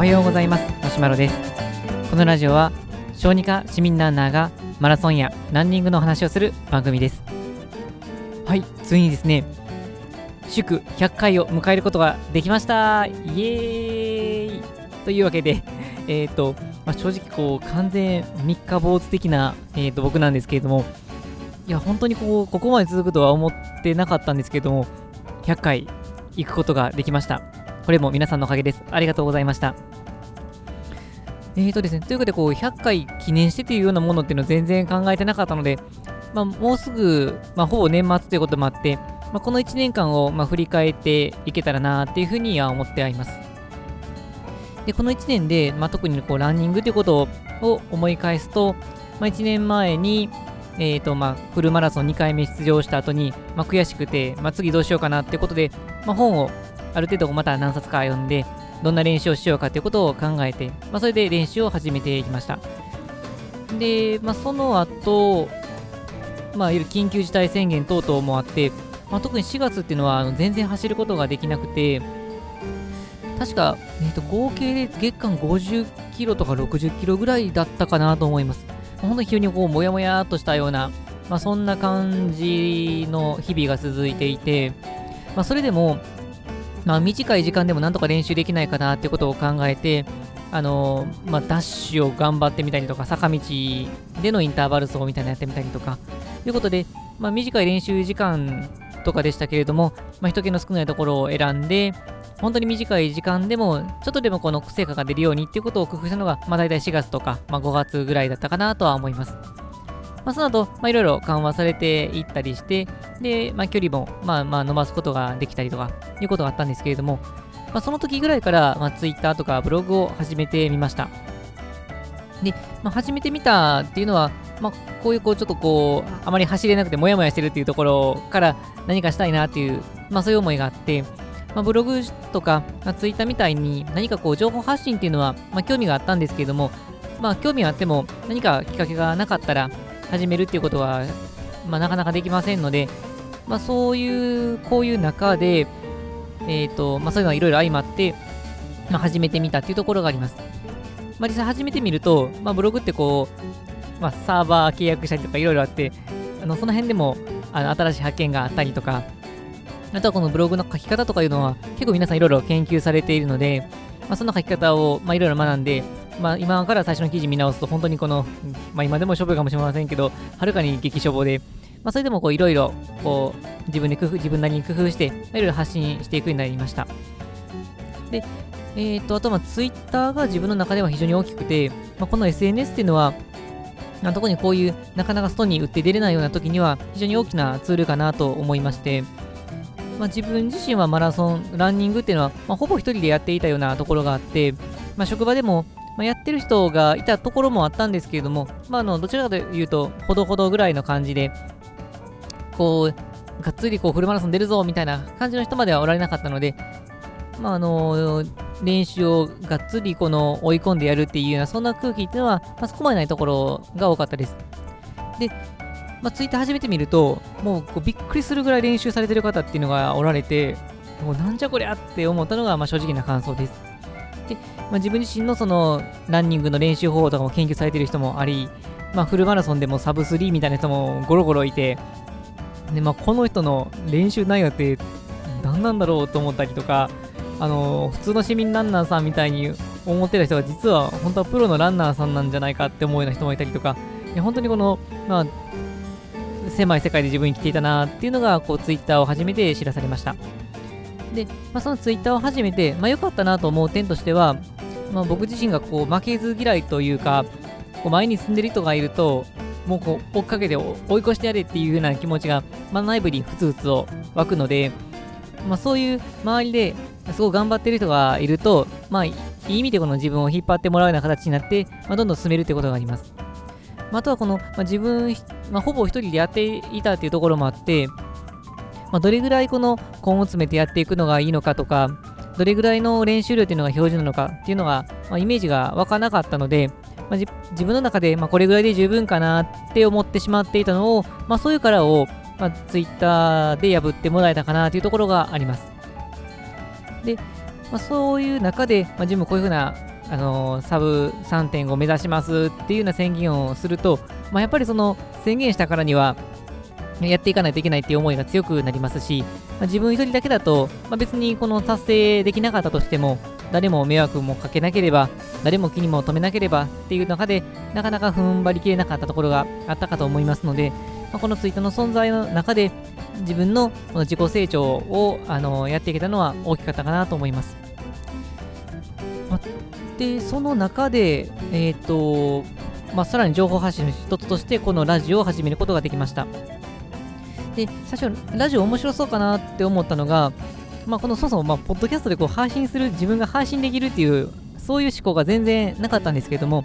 おはようございます。マシュマロです。このラジオは小児科市民ランナーがマラソンやランニングの話をする番組です。はいついにですね祝100回を迎えることができました。イエーイ。というわけで えっ、ー、と、まあ、正直こう完全三日坊主的な、えー、と僕なんですけれどもいや本当にこうここまで続くとは思ってなかったんですけれども100回行くことができました。これも皆さんのおかげです。ありがとうございました。えーとですね、ということで、こう、100回記念してというようなものっていうのを全然考えてなかったので、まあ、もうすぐ、まあ、ほぼ年末ということもあって、まあ、この1年間を、まあ、振り返っていけたらなっていうふうには思ってあります。で、この1年で、まあ、特にこうランニングということを思い返すと、まあ、1年前に、えーとまあ、フルマラソン2回目出場した後に、まあ、悔しくて、まあ、次どうしようかなってことで、まあ、本をある程度また何冊か読んで、どんな練習をしようかということを考えて、まあ、それで練習を始めていきました。で、まあ、その後、まあ、緊急事態宣言等々もあって、まあ、特に4月っていうのは全然走ることができなくて、確か、えー、と合計で月間50キロとか60キロぐらいだったかなと思います。本当に急にこう、もやもやっとしたような、まあ、そんな感じの日々が続いていて、まあ、それでも、まあ、短い時間でもなんとか練習できないかなってことを考えて、あの、まあ、ダッシュを頑張ってみたりとか、坂道でのインターバル走みたいなのやってみたりとか、ということで、まあ、短い練習時間とかでしたけれども、まあ、人気の少ないところを選んで、本当に短い時間でも、ちょっとでもこの成果が出るようにっていうことを工夫したのが、まあ、大体4月とか、まあ、5月ぐらいだったかなとは思います。まあ、その後、まあ、いろいろ緩和されていったりして、で、まあ、距離も、まあ、まあ、伸ばすことができたりとか、いうことがあったんですけれども、まあ、その時ぐらいから、まあ、Twitter とかブログを始めてみました。で、まあ、始めてみたっていうのは、まあ、こういう、こう、ちょっとこう、あまり走れなくて、もやもやしてるっていうところから何かしたいなっていう、まあ、そういう思いがあって、まあ、ブログとか、まあ、ツイッターみたいに何かこう情報発信っていうのは、まあ、興味があったんですけれども、まあ、興味があっても何かきっかけがなかったら、始めるっていうことは、まあ、なかなかできませんので、まあ、そういう、こういう中で、えっ、ー、と、まあ、そういうのがいろいろ相まって、まあ、始めてみたっていうところがあります。まあ、実際始めてみると、まあ、ブログってこう、まあ、サーバー契約したりとかいろいろあって、あのその辺でもあの新しい発見があったりとか、あとはこのブログの書き方とかいうのは結構皆さんいろいろ研究されているので、まあ、その書き方をいろいろ学んで、まあ、今から最初の記事見直すと、本当にこの、まあ、今でもしょぼいかもしれませんけど、はるかに激しょぼで、まあ、それでもいろいろ自分で工夫、自分なりに工夫して、いろいろ発信していくようになりました。で、えっ、と、あとはツイッターが自分の中では非常に大きくて、まあ、この SNS っていうのは、特にこういうなかなか外に売って出れないような時には非常に大きなツールかなと思いまして、まあ、自分自身はマラソン、ランニングっていうのは、まあ、ほぼ一人でやっていたようなところがあって、まあ、職場でもまあ、やってる人がいたところもあったんですけれども、まあ、あのどちらかというと、ほどほどぐらいの感じで、こう、がっつりこうフルマラソン出るぞみたいな感じの人まではおられなかったので、まあ、あの練習をがっつりこの追い込んでやるっていうような、そんな空気っていうのは、まあ、そこまでないところが多かったです。で、まあ、ツイッター始めてみると、もうこうびっくりするぐらい練習されてる方っていうのがおられて、もうなんじゃこりゃって思ったのが、まあ、正直な感想です。で、まあ、自分自身のそのランニングの練習方法とかも研究されてる人もあり、まあ、フルマラソンでもサブ3みたいな人もゴロゴロいて、でまあ、この人の練習内容って何なんだろうと思ったりとか、あの普通の市民ランナーさんみたいに思ってた人が実は本当はプロのランナーさんなんじゃないかって思うような人もいたりとか、いや本当にこの、まあ、狭い世界で自分に来ていたなっていうのがこうツイッターを始めて知らされました。で、まあ、そのツイッターを始めて、まあ、良かったなと思う点としては、まあ、僕自身がこう負けず嫌いというか、こう前に進んでる人がいると、もうこう追っかけて追い越してやれっていうような気持ちが、まあ、内部にふつふつと湧くので、まあ、そういう周りですごい頑張ってる人がいると、まあ、いい意味でこの自分を引っ張ってもらうような形になって、まあ、どんどん進めるってことがあります。まあ、あとはこの、まあ、自分、まあ、ほぼ一人でやっていたっていうところもあって、まあ、どれぐらいこの根を詰めてやっていくのがいいのかとか、どれぐらいの練習量っていうのが標準なのかっていうのが、まあ、イメージが湧かなかったので、まあ、自分の中で、まあ、これぐらいで十分かなって思ってしまっていたのを、まあ、そういうからを、まあ、Twitter で破ってもらえたかなというところがあります。で、まあ、そういう中で、まあ、自分こういうふうなあのサブ3.5目指しますっていうような宣言をすると、まあ、やっぱりその宣言したからにはやっていかないといけないっていう思いが強くなりますし、まあ、自分一人だけだと、まあ、別にこの達成できなかったとしても、誰も迷惑もかけなければ、誰も気にも留めなければっていう中で、なかなか踏ん張りきれなかったところがあったかと思いますので、まあ、このツイートの存在の中で、自分のこの自己成長をあのやっていけたのは大きかったかなと思います。で、その中で、えっ、ー、と、まあ、さらに情報発信の一つとして、このラジオを始めることができました。で、最初、ラジオ面白そうかなって思ったのが、まあ、このそもそも、まあ、ポッドキャストでこう配信する、自分が配信できるっていう、そういう思考が全然なかったんですけれども、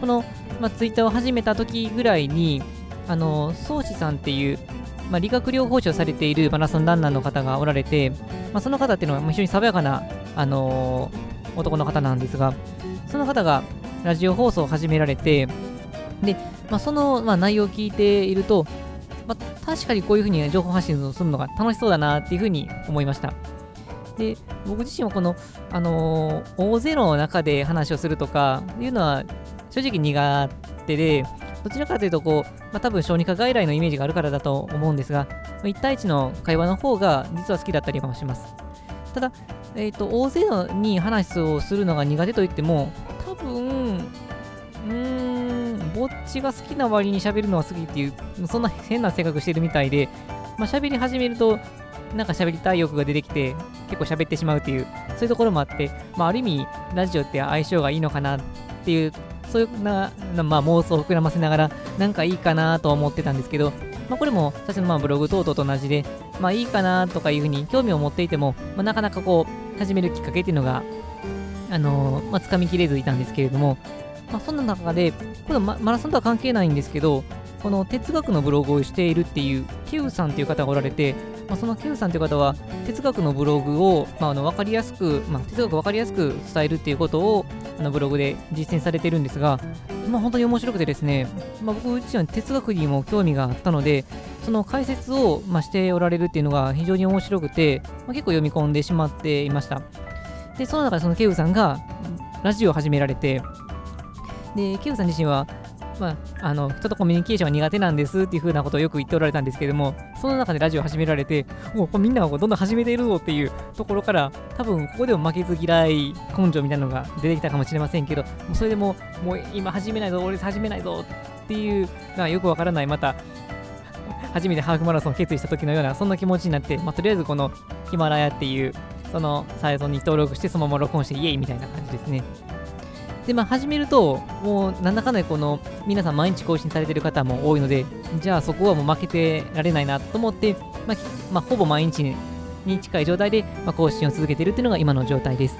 この、まあ、ツイッターを始めた時ぐらいに、あの、宗師さんっていう、まあ、理学療法士をされているマラソンランナーの方がおられて、まあ、その方っていうのは非常に爽やかな、あのー、男の方なんですが、その方がラジオ放送を始められて、で、まあ、その、まあ、内容を聞いていると、まあ、確かにこういうふうに情報発信をするのが楽しそうだなっていうふうに思いました。で、僕自身はこの、あのー、大勢の中で話をするとかいうのは正直苦手で、どちらかというと、こう、まあ、多分小児科外来のイメージがあるからだと思うんですが、1対1の会話の方が実は好きだったりもします。ただ、え、ー、と、大勢のに話をするのが苦手と言っても、ぼっちが好きな割に喋るのは好きっていう、そんな変な性格してるみたいで、まあ、喋り始めると、なんか喋りたい欲が出てきて、結構喋ってしまうっていう、そういうところもあって、まあ、ある意味、ラジオって相性がいいのかなっていう、そういうな、まあ、妄想を膨らませながら、なんかいいかなと思ってたんですけど、まあ、これも最初のまあブログ等々と同じで、まあいいかなとかいうふうに興味を持っていても、まあ、なかなかこう、始めるきっかけっていうのが、あのー、まあ、掴みきれずいたんですけれども、まあ、そんな中で、これママラソンとは関係ないんですけど、この哲学のブログをしているっていう、ケウさんっていう方がおられて、まあ、そのケウさんという方は、哲学のブログを、まあ、あの分かりやすく、まあ、哲学を分かりやすく伝えるっていうことを、あのブログで実践されてるんですが、まあ、本当に面白くてですね、まあ、僕自身は哲学にも興味があったので、その解説を、まあ、しておられるっていうのが非常に面白くて、まあ、結構読み込んでしまっていました。で、その中でそのケウさんがラジオを始められて、で、ケウさん自身は、まあ、あの人とコミュニケーションが苦手なんですっていう風なことをよく言っておられたんですけども、その中でラジオを始められて、もうみんながどんどん始めているぞっていうところから、多分ここでも負けず嫌い根性みたいなのが出てきたかもしれませんけど、もうそれでも、もう今始めないぞ、俺始めないぞっていう、まあ、よくわからない、また、初めてハーフマラソンを決意した時のような、そんな気持ちになって、まあ、とりあえずこのヒマラヤっていう、そのサイトに登録して、そのまま録音して、イエイみたいな感じですね。で、まあ、始めると、もう、なんだかんだこの、皆さん毎日更新されてる方も多いので、じゃあそこはもう負けてられないなと思って、まあ、まあ、ほぼ毎日に近い状態で、まあ、更新を続けているっていうのが今の状態です。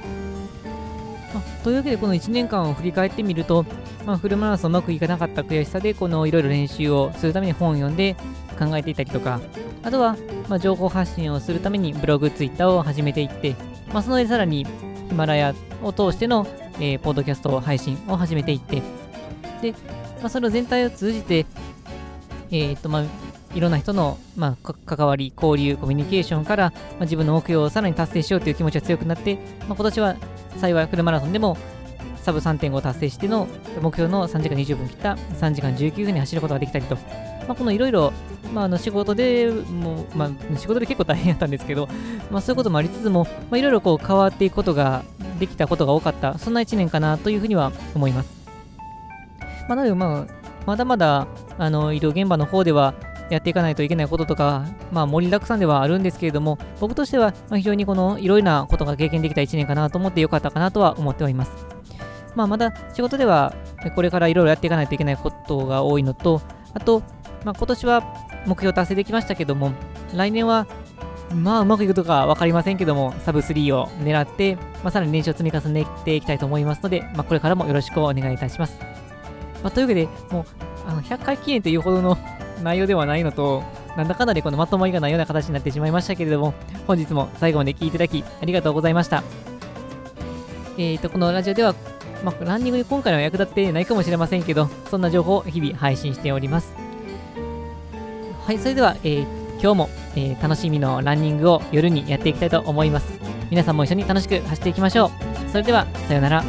まあ、というわけで、この1年間を振り返ってみると、まあ、フルマラソンうまくいかなかった悔しさで、このいろいろ練習をするために本を読んで考えていたりとか、あとは、まあ、情報発信をするためにブログ、ツイッターを始めていって、まあ、その上さらにヒマラヤを通してのえー、ポッドキャスト配信を始めていって、で、まあ、それを全体を通じて、えー、っと、まあ、いろんな人の、まあ、関わり、交流、コミュニケーションから、まあ、自分の目標をさらに達成しようという気持ちが強くなって、まあ、今年は幸いフルマラソンでもサブ3.5達成しての目標の3時間20分切った3時間19分に走ることができたりと、まあ、このいろいろ、まあ、あの仕事でもまあ、仕事で結構大変やったんですけど、まあ、そういうこともありつつも、まあ、いろいろこう変わっていくことができたことが多かった、そんな1年かなというふうには思います。まあ、なので、まあ、まだまだあの医療現場の方ではやっていかないといけないこととか、まあ、盛りだくさんではあるんですけれども、僕としては非常にこのいろいろなことが経験できた1年かなと思ってよかったかなとは思ってはいます。まあ、まだ仕事ではこれからいろいろやっていかないといけないことが多いのと、あと、まあ、今年は目標達成できましたけども、来年はまあ、うまくいくとか分かりませんけども、サブ3を狙って、まあ、さらに練習を積み重ねていきたいと思いますので、まあ、これからもよろしくお願いいたします。まあ、というわけで、もう、あの100回記念というほどの 内容ではないのと、なんだかんだでこのまとまりがないような形になってしまいましたけれども、本日も最後まで聴いていただきありがとうございました。えーと、このラジオでは、まあ、ランニングに今回は役立ってないかもしれませんけど、そんな情報を日々配信しております。はい、それでは、えー、今日も、えー、楽しみのランニングを夜にやっていきたいと思います。皆さんも一緒に楽しく走っていきましょう。それでは、さようなら。